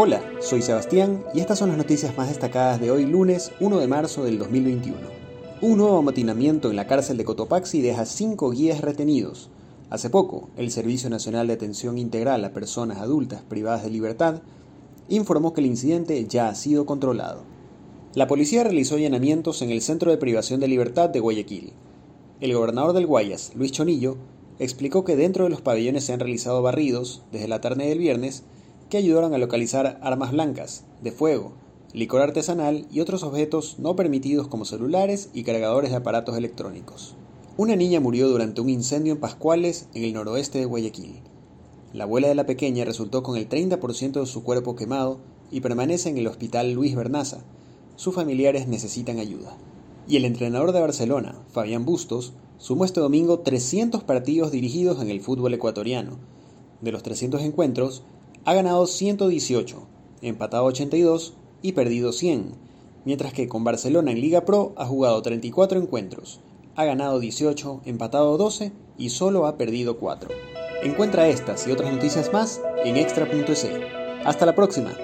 Hola, soy Sebastián y estas son las noticias más destacadas de hoy lunes 1 de marzo del 2021. Un nuevo amotinamiento en la cárcel de Cotopaxi deja cinco guías retenidos. Hace poco, el Servicio Nacional de Atención Integral a Personas Adultas Privadas de Libertad informó que el incidente ya ha sido controlado. La policía realizó allanamientos en el Centro de Privación de Libertad de Guayaquil. El gobernador del Guayas, Luis Chonillo, explicó que dentro de los pabellones se han realizado barridos desde la tarde del viernes que ayudaron a localizar armas blancas, de fuego, licor artesanal y otros objetos no permitidos como celulares y cargadores de aparatos electrónicos. Una niña murió durante un incendio en Pascuales, en el noroeste de Guayaquil. La abuela de la pequeña resultó con el 30% de su cuerpo quemado y permanece en el hospital Luis Bernaza. Sus familiares necesitan ayuda. Y el entrenador de Barcelona, Fabián Bustos, sumó este domingo 300 partidos dirigidos en el fútbol ecuatoriano. De los 300 encuentros, ha ganado 118, empatado 82 y perdido 100, mientras que con Barcelona en Liga Pro ha jugado 34 encuentros, ha ganado 18, empatado 12 y solo ha perdido 4. Encuentra estas y otras noticias más en extra.es. Hasta la próxima.